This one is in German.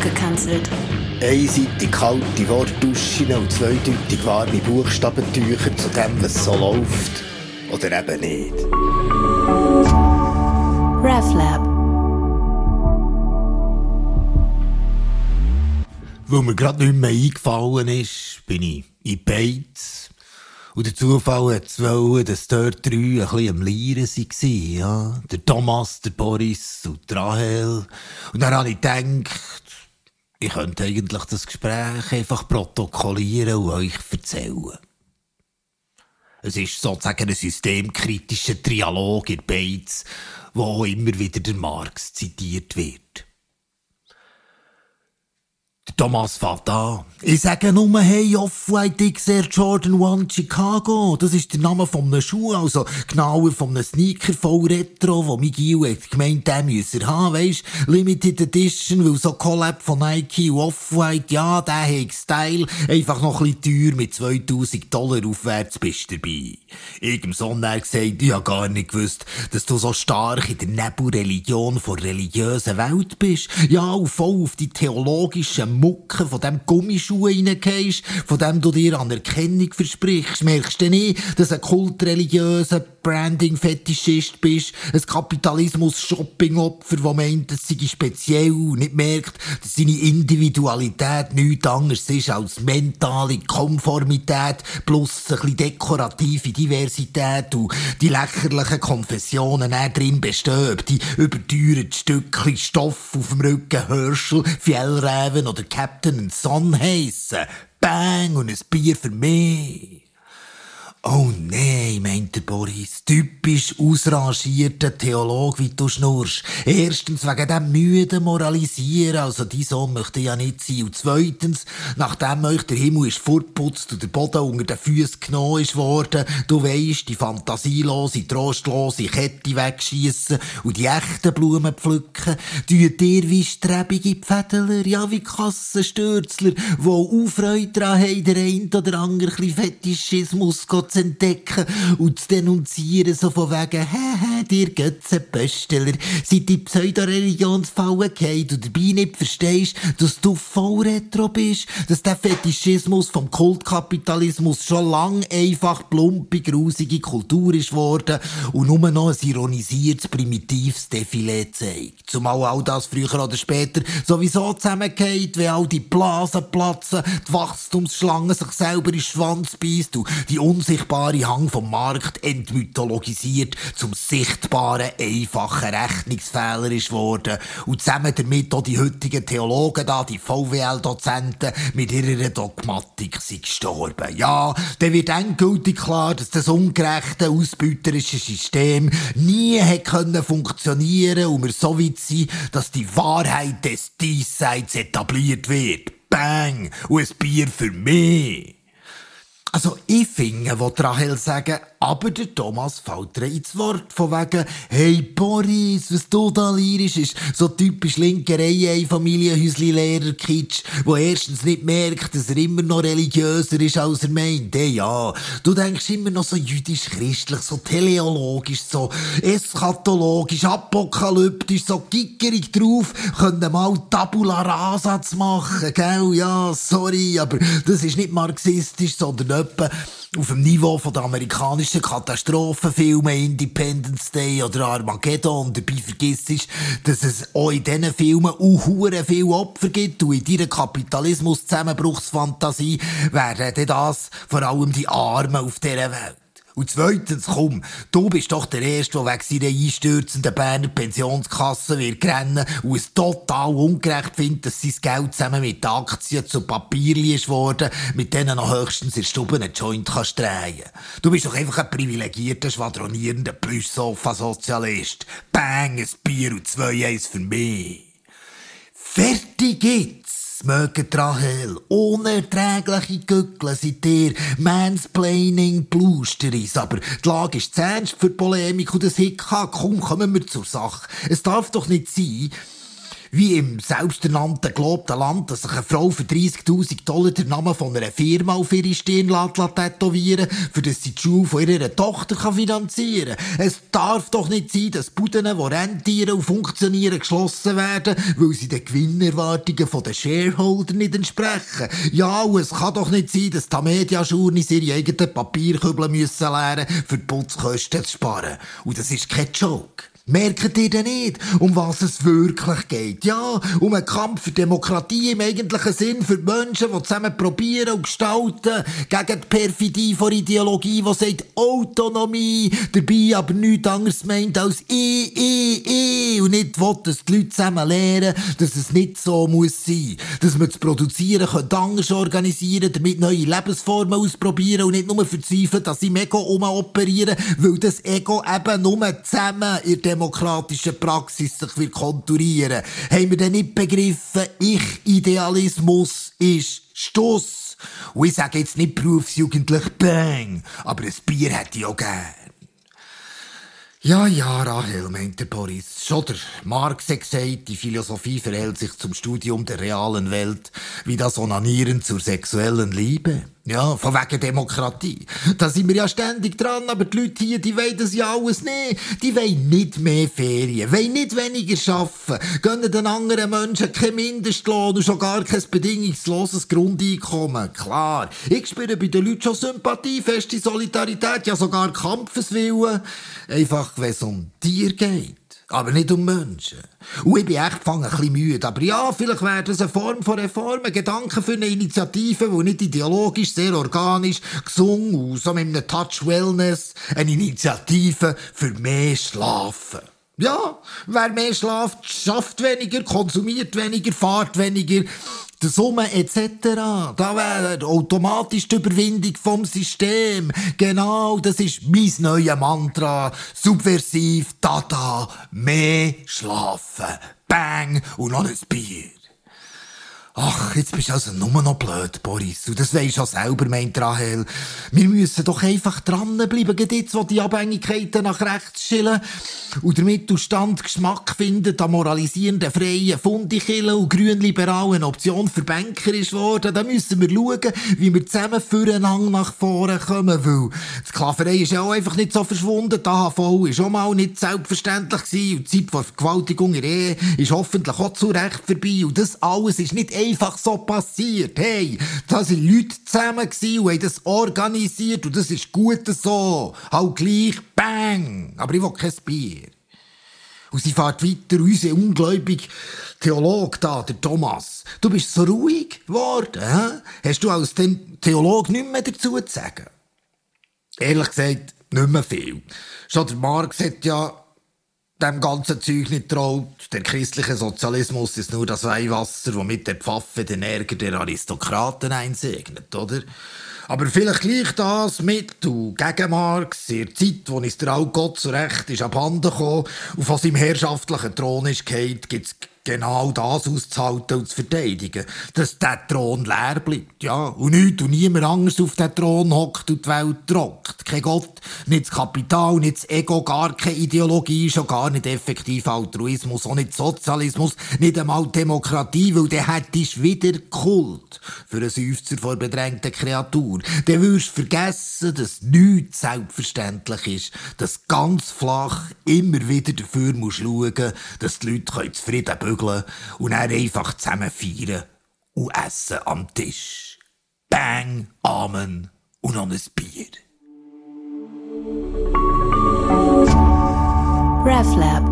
abgekanzelt. Einseitig kalte Wortduschen und zweideutig warme Buchstabentücher zu dem, was so läuft. Oder eben nicht. RefLab. Weil mir gerade nicht mehr eingefallen ist, bin ich in Beiz. Und der Zufall hat es wollen, dass dort drei ein bisschen am Lieren waren, ja. Der Thomas, der Boris und die Rahel. Und dann habe ich gedacht, ich könnte eigentlich das Gespräch einfach protokollieren und euch erzählen. Es ist sozusagen ein systemkritischer Trialog in Beiz, wo immer wieder der Marx zitiert wird. Thomas fährt. Ich sage nur, hey, Off-White XR Jordan 1 Chicago. Das ist der Name von einem Schuh, also genauer von einem Sneaker voll Retro, wo Miguel hat gemeint, den er haben, weisst, Limited Edition, weil so Collab von Nike und Off-White, ja, der hat Style, einfach noch ein bisschen teuer, mit 2000 Dollar aufwärts bist du dabei. Ich im Sohn gesagt, ich hab gar nicht gewusst, dass du so stark in der Nebelreligion von religiösen Welt bist. Ja, und voll auf die theologischen Mucke von dem Gummischuh reingehst, von dem du dir Anerkennung versprichst, merkst du nicht, dass ein kultreligiöser Branding-Fetischist bist, ein Kapitalismus-Shopping-Opfer, das meint, es sei speziell nicht merkt, dass seine Individualität nichts anderes ist als mentale Konformität plus ein bisschen dekorative Diversität und die lächerlichen Konfessionen auch drin bestehen, die überteuerten Stückchen Stoff auf dem Rücken Herschel, Fjellräven oder Captain Son heissen. Bang und ein Bier für mich. Oh nein, meint der Boris, typisch ausrangierter Theolog, wie du schnurst. Erstens wegen dem müden Moralisieren, also die Sohn möchte ja nicht sein. Und zweitens, nachdem euch der Himmel ist fortputzt und der Boden unter den Füßen genommen ist worden, du weisst, die fantasielose, trostlose Kette wegschiessen und die echten Blumen pflücken, tut ihr wie strebige Pfädeler, ja wie Kassenstürzler, wo Aufreude dran haben, der ein oder andere Fetischismus zu entdecken und zu denunzieren, so von wegen, hä, hä, dir Götzenpösteler, seid die Pseudo-Religionsfallen gefallen und dabei nicht verstehst, dass du voll retro bist, dass der Fetischismus vom Kultkapitalismus schon lang einfach plumpe, grusige Kultur ist worden und nur noch ein ironisiertes, primitives Defilé zeigt. Zumal all das früher oder später sowieso zusammengeht, wenn all die Blasen platzen, die Wachstumsschlange sich selber in den Schwanz beißt und die unsichtbare Hang vom Markt entmythologisiert zum sichtbaren, einfachen Rechnungsfehler ist worden und zusammen damit auch die heutigen Theologen da, die VWL-Dozenten, mit ihrer Dogmatik sind gestorben. Ja, dann wird endgültig klar, dass das ungerechte, ausbeuterische System nie hätte können funktionieren und wir so weit sind, dass die Wahrheit des Diesseits etabliert wird. Bang! Und ein Bier für mich! Also, ich finde, wo Rahel sagen, aber der Thomas fällt ihr ins Wort, von wegen, hey Boris, was du da lyrisch ist, so typisch linke Reihe, Familienhäusli Lehrer Kitsch, wo erstens nicht merkt, dass er immer noch religiöser ist, als er meint. Hey, ja, du denkst immer noch so jüdisch-christlich, so teleologisch, so eschatologisch, apokalyptisch, so gickerig drauf, können mal Tabula Rasa zu machen, gell? Ja, sorry, aber das ist nicht marxistisch, sondern etwa auf dem Niveau von der amerikanischen Katastrophenfilme Independence Day oder Armageddon. Dabei vergisst ist, dass es auch in diesen Filmen auch viel Opfer gibt und in deiner Kapitalismus-Zusammenbruchsfantasie wären das vor allem die Armen auf dieser Welt. Und zweitens, komm, du bist doch der Erste, der wegen seiner einstürzenden Berner Pensionskasse wird rennen und es total ungerecht findet, dass sein Geld zusammen mit Aktien zu Papierli ist worden, mit denen noch höchstens in Stube einen Joint kannst drehen. Du bist doch einfach ein privilegierter, schwadronierender Plüschsofa-Sozialist. Bang, ein Bier und zwei Eis für mich. Fertig geht's! Mögen Rahel, unerträgliche Gückel seid ihr, Mansplaining Blusteris, aber die Lage ist zu ernst für die Polemik und das Hickhack, komm, kommen wir zur Sache. Es darf doch nicht sein, Wie im selbsternannten gelobten Land, dass sich eine Frau für 30.000 Dollar den Namen von einer Firma auf ihre Stirn lässt, tätowieren für das sie die Schule von ihrer Tochter finanzieren kann. Es darf doch nicht sein, dass Buden, die rentieren und funktionieren, geschlossen werden, weil sie den Gewinnerwartungen der Shareholder nicht entsprechen. Ja, und es kann doch nicht sein, dass die Mediajournis ihre eigenen Papierkübel müssen lernen, für die Putzkosten zu sparen. Und das ist kein Joke. Merkt ihr denn nicht, um was es wirklich geht? Ja, um einen Kampf für Demokratie im eigentlichen Sinn für die Menschen, die zusammen probieren und gestalten, gegen die Perfidie von Ideologie, die sagt Autonomie, dabei aber nichts anderes meint als ich, ich, ich und nicht will, dass die Leute zusammen lernen, dass es nicht so muss sein. Dass man das Produzieren können anders organisieren, damit neue Lebensformen ausprobieren und nicht nur verzweifeln, dass sie im Ego umoperieren, weil das Ego eben nur zusammen in demokratischen Praxis sich will konturieren Haben wir denn nicht begriffen, Ich-Idealismus ist Stuss? Und ich sage jetzt nicht berufsjugendlich Bang, aber ein Bier hätte ich auch gern. Ja, ja, Rahel, meinte Boris. Schon der Marx hat gesagt, die Philosophie verhält sich zum Studium der realen Welt wie das Onanieren zur sexuellen Liebe. Ja, von wegen Demokratie. Da sind wir ja ständig dran, aber die Leute hier, die wollen das ja alles nicht. Die wollen nicht mehr Ferien, wollen nicht weniger arbeiten, gönnen den anderen Menschen kein Mindestlohn und schon gar kein bedingungsloses Grundeinkommen. Klar, ich spüre bei den Leuten schon Sympathie, feste Solidarität, ja sogar Kampfeswillen. Einfach, wenn es um Tier geht aber nicht um Menschen. Und ich bin echt ein bisschen müde. Aber ja, vielleicht wäre das eine Form von Reform, ein Gedanke für eine Initiative, die nicht ideologisch, sehr organisch, gesungen und so mit einem Touch Wellness, eine Initiative für mehr Schlafen. Ja, wer mehr schlaft, schafft weniger, konsumiert weniger, fahrt weniger, der Summe etc. Da wäre automatisch die Überwindung vom System. Genau, das ist mein neues Mantra. Subversiv, Dada, mehr schlafen. Bang und noch ein Bier. Ach, jetzt bist du also nur noch blöd, Boris. Und das weisst du auch selber, meint Rahel. Wir müssen doch einfach dranbleiben, jetzt, wo die Abhängigkeiten nach rechts schillen und der Mittelstand Geschmack findet an moralisierenden freien Fundikillen und grünliberalen Option für Banker ist worden. Da müssen wir schauen, wie wir zusammen füreinander nach vorne kommen, weil die Sklaverei ist ja auch einfach nicht so verschwunden. Die AHV war schon mal nicht selbstverständlich und die Zeit von Vergewaltigung in Ehe ist hoffentlich auch zu Recht vorbei und das alles ist nicht einfach so passiert. Hey, da sind Leute zusammen und haben das organisiert und das ist gut so. Halt gleich, bang! Aber ich will kein Bier. Und sie fährt weiter, unser ungläubig Theologe da, der Thomas. Du bist so ruhig geworden, hä? Hast du als Theologe nichts mehr dazu zu sagen? Ehrlich gesagt, nicht mehr viel. Schon der Marx hat ja dem ganzen Zeug nicht traut. Der christliche Sozialismus ist nur das Weihwasser, womit der Pfaffe den Ärger der Aristokraten einsegnet, oder? Aber vielleicht gleich das mit und gegen Marx, in der Zeit, wo es der Gott zurecht ist abhanden gekommen und von seinem herrschaftlichen Thron ist gefallen, gibt's genau das auszuhalten und zu verteidigen, dass der Thron leer bleibt, ja, und nichts und niemand anders auf den Thron hockt und die Welt trockt. Kein Gott, nicht das Kapital, nicht das Ego, gar keine Ideologie, schon gar nicht effektiv Altruismus, auch nicht Sozialismus, nicht einmal Demokratie, weil der hättest wieder Kult für einen Seufzer vor bedrängten Kreatur. Dann würdest du vergessen, dass nichts selbstverständlich ist, dass ganz flach immer wieder dafür musst schauen, dass die Leute zufrieden bügeln bügeln und dann einfach zusammen feiern und essen am Tisch. Bang, Amen und noch ein Bier. RefLab